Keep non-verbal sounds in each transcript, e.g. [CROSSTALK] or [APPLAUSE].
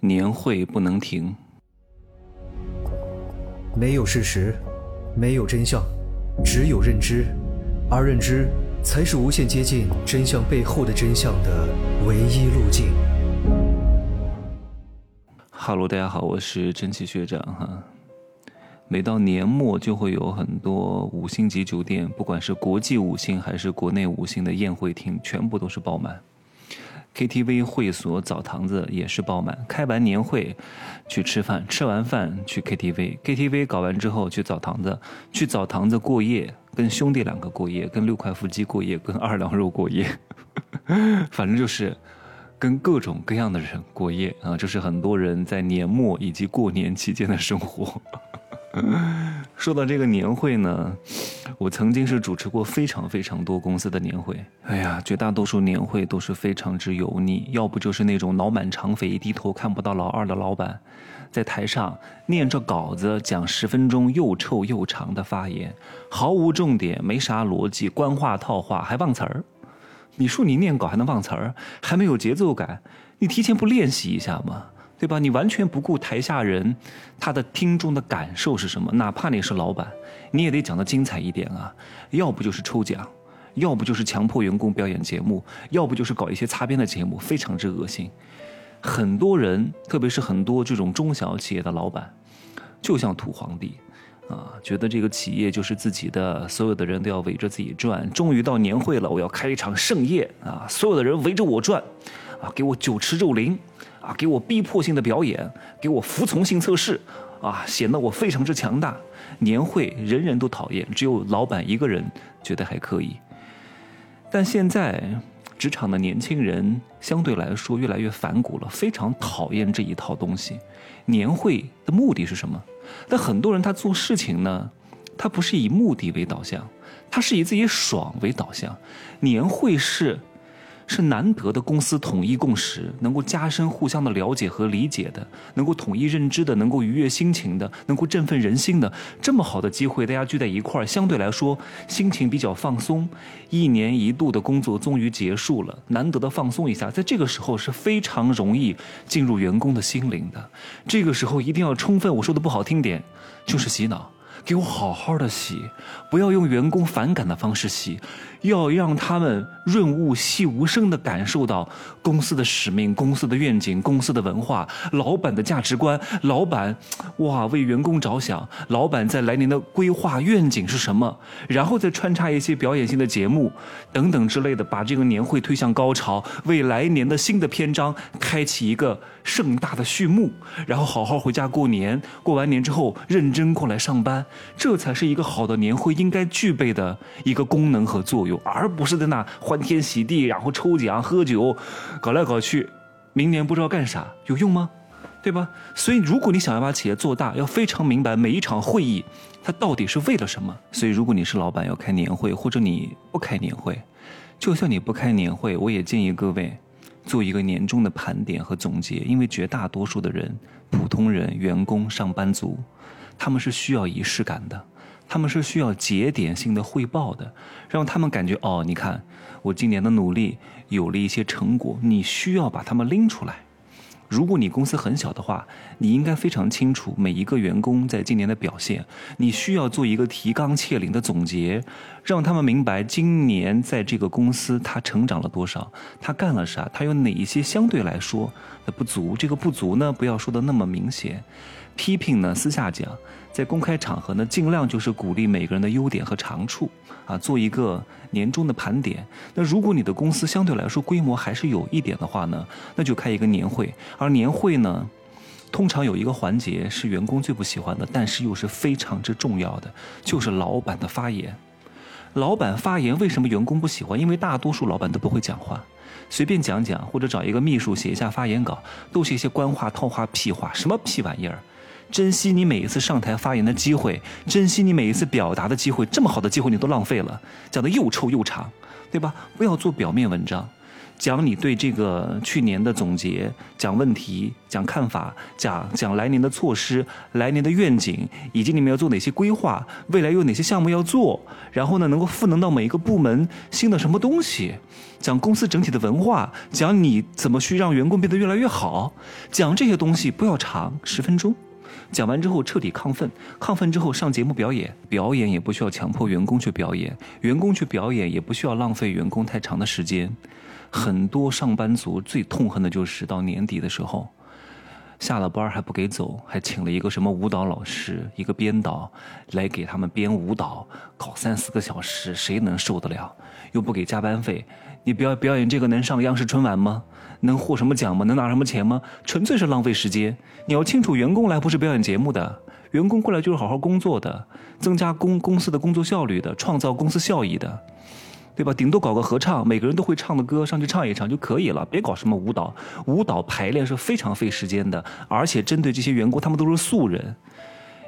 年会不能停。没有事实，没有真相，只有认知，而认知才是无限接近真相背后的真相的唯一路径。哈喽，大家好，我是蒸汽学长哈。每到年末，就会有很多五星级酒店，不管是国际五星还是国内五星的宴会厅，全部都是爆满。KTV 会所、澡堂子也是爆满。开完年会去吃饭，吃完饭去 KTV，KTV 搞完之后去澡堂子，去澡堂子过夜，跟兄弟两个过夜，跟六块腹肌过夜，跟二两肉过夜，[LAUGHS] 反正就是跟各种各样的人过夜啊！这是很多人在年末以及过年期间的生活。[LAUGHS] 说到这个年会呢，我曾经是主持过非常非常多公司的年会。哎呀，绝大多数年会都是非常之油腻，要不就是那种脑满肠肥、低头看不到老二的老板，在台上念着稿子讲十分钟又臭又长的发言，毫无重点，没啥逻辑，官话套话还忘词儿。你说你念稿还能忘词儿，还没有节奏感，你提前不练习一下吗？对吧？你完全不顾台下人，他的听众的感受是什么？哪怕你是老板，你也得讲的精彩一点啊！要不就是抽奖，要不就是强迫员工表演节目，要不就是搞一些擦边的节目，非常之恶心。很多人，特别是很多这种中小企业的老板，就像土皇帝，啊，觉得这个企业就是自己的，所有的人都要围着自己转。终于到年会了，我要开一场盛宴啊！所有的人围着我转，啊，给我酒池肉林。啊！给我逼迫性的表演，给我服从性测试，啊，显得我非常之强大。年会人人都讨厌，只有老板一个人觉得还可以。但现在职场的年轻人相对来说越来越反骨了，非常讨厌这一套东西。年会的目的是什么？但很多人他做事情呢，他不是以目的为导向，他是以自己爽为导向。年会是。是难得的公司统一共识，能够加深互相的了解和理解的，能够统一认知的，能够愉悦心情的，能够振奋人心的，这么好的机会，大家聚在一块儿，相对来说心情比较放松。一年一度的工作终于结束了，难得的放松一下，在这个时候是非常容易进入员工的心灵的。这个时候一定要充分，我说的不好听点，就是洗脑。给我好好的洗，不要用员工反感的方式洗，要让他们润物细无声的感受到公司的使命、公司的愿景、公司的文化、老板的价值观。老板，哇，为员工着想，老板在来年的规划愿景是什么？然后再穿插一些表演性的节目等等之类的，把这个年会推向高潮，为来年的新的篇章开启一个盛大的序幕。然后好好回家过年，过完年之后认真过来上班。这才是一个好的年会应该具备的一个功能和作用，而不是在那欢天喜地，然后抽奖、喝酒，搞来搞去，明年不知道干啥，有用吗？对吧？所以，如果你想要把企业做大，要非常明白每一场会议它到底是为了什么。所以，如果你是老板要开年会，或者你不开年会，就算你不开年会，我也建议各位做一个年终的盘点和总结，因为绝大多数的人，普通人、员工、上班族。他们是需要仪式感的，他们是需要节点性的汇报的，让他们感觉哦，你看我今年的努力有了一些成果，你需要把他们拎出来。如果你公司很小的话，你应该非常清楚每一个员工在今年的表现，你需要做一个提纲挈领的总结，让他们明白今年在这个公司他成长了多少，他干了啥，他有哪一些相对来说的不足，这个不足呢，不要说的那么明显。批评呢，私下讲，在公开场合呢，尽量就是鼓励每个人的优点和长处，啊，做一个年终的盘点。那如果你的公司相对来说规模还是有一点的话呢，那就开一个年会。而年会呢，通常有一个环节是员工最不喜欢的，但是又是非常之重要的，就是老板的发言。老板发言为什么员工不喜欢？因为大多数老板都不会讲话。随便讲讲，或者找一个秘书写一下发言稿，都是一些官话、套话、屁话，什么屁玩意儿？珍惜你每一次上台发言的机会，珍惜你每一次表达的机会，这么好的机会你都浪费了，讲的又臭又长，对吧？不要做表面文章，讲你对这个去年的总结，讲问题，讲看法，讲讲来年的措施，来年的愿景，以及你们要做哪些规划，未来有哪些项目要做，然后呢，能够赋能到每一个部门新的什么东西，讲公司整体的文化，讲你怎么去让员工变得越来越好，讲这些东西不要长，十分钟。讲完之后彻底亢奋，亢奋之后上节目表演，表演也不需要强迫员工去表演，员工去表演也不需要浪费员工太长的时间。很多上班族最痛恨的就是到年底的时候，下了班还不给走，还请了一个什么舞蹈老师，一个编导来给他们编舞蹈，搞三四个小时，谁能受得了？又不给加班费，你表表演这个能上央视春晚吗？能获什么奖吗？能拿什么钱吗？纯粹是浪费时间。你要清楚，员工来不是表演节目的，员工过来就是好好工作的，增加公公司的工作效率的，创造公司效益的，对吧？顶多搞个合唱，每个人都会唱的歌上去唱一唱就可以了，别搞什么舞蹈。舞蹈排练是非常费时间的，而且针对这些员工，他们都是素人。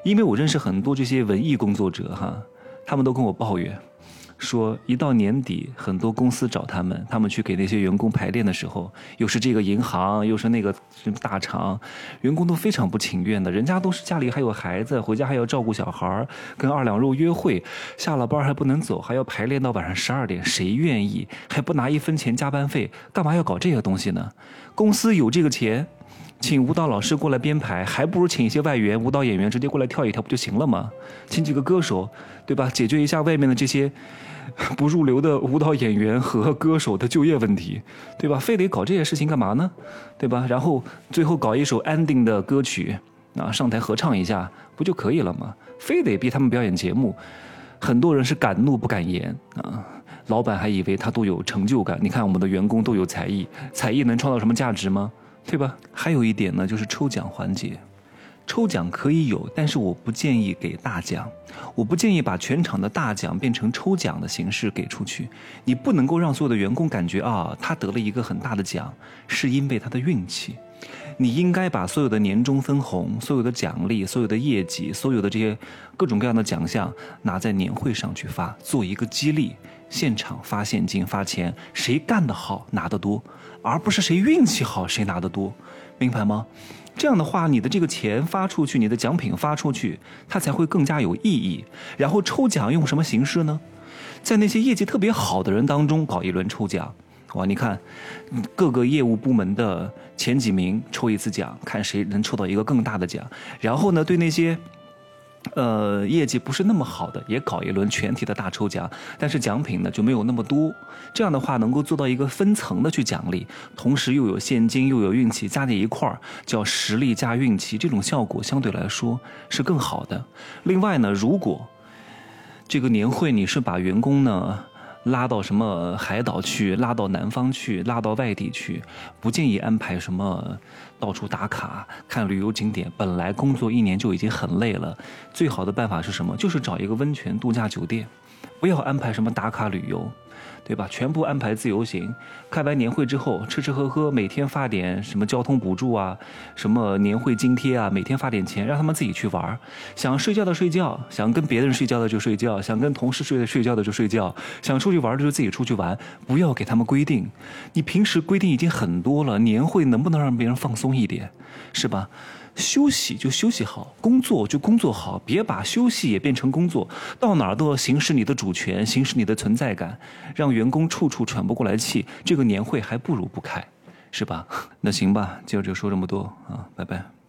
因为我认识很多这些文艺工作者哈，他们都跟我抱怨。说一到年底，很多公司找他们，他们去给那些员工排练的时候，又是这个银行，又是那个大厂，员工都非常不情愿的。人家都是家里还有孩子，回家还要照顾小孩跟二两肉约会，下了班还不能走，还要排练到晚上十二点，谁愿意？还不拿一分钱加班费，干嘛要搞这个东西呢？公司有这个钱。请舞蹈老师过来编排，还不如请一些外援舞蹈演员直接过来跳一跳不就行了吗？请几个歌手，对吧？解决一下外面的这些 [LAUGHS] 不入流的舞蹈演员和歌手的就业问题，对吧？非得搞这些事情干嘛呢？对吧？然后最后搞一首安定的歌曲啊，上台合唱一下不就可以了吗？非得逼他们表演节目，很多人是敢怒不敢言啊。老板还以为他都有成就感，你看我们的员工都有才艺，才艺能创造什么价值吗？对吧？还有一点呢，就是抽奖环节，抽奖可以有，但是我不建议给大奖，我不建议把全场的大奖变成抽奖的形式给出去。你不能够让所有的员工感觉啊，他得了一个很大的奖，是因为他的运气。你应该把所有的年终分红、所有的奖励、所有的业绩、所有的这些各种各样的奖项拿在年会上去发，做一个激励，现场发现金发钱，谁干得好拿得多。而不是谁运气好谁拿得多，明白吗？这样的话，你的这个钱发出去，你的奖品发出去，它才会更加有意义。然后抽奖用什么形式呢？在那些业绩特别好的人当中搞一轮抽奖，哇！你看，各个业务部门的前几名抽一次奖，看谁能抽到一个更大的奖。然后呢，对那些。呃，业绩不是那么好的，也搞一轮全体的大抽奖，但是奖品呢就没有那么多。这样的话，能够做到一个分层的去奖励，同时又有现金又有运气，加在一块儿叫实力加运气，这种效果相对来说是更好的。另外呢，如果这个年会你是把员工呢。拉到什么海岛去，拉到南方去，拉到外地去，不建议安排什么到处打卡看旅游景点。本来工作一年就已经很累了，最好的办法是什么？就是找一个温泉度假酒店，不要安排什么打卡旅游。对吧？全部安排自由行，开完年会之后吃吃喝喝，每天发点什么交通补助啊，什么年会津贴啊，每天发点钱，让他们自己去玩想睡觉的睡觉，想跟别人睡觉的就睡觉，想跟同事睡的睡觉的就睡觉，想出去玩的就自己出去玩，不要给他们规定。你平时规定已经很多了，年会能不能让别人放松一点？是吧？休息就休息好，工作就工作好，别把休息也变成工作，到哪儿都要行使你的主权，行使你的存在感，让员工处处喘不过来气。这个年会还不如不开，是吧？[LAUGHS] 那行吧，今儿就说这么多啊，拜拜。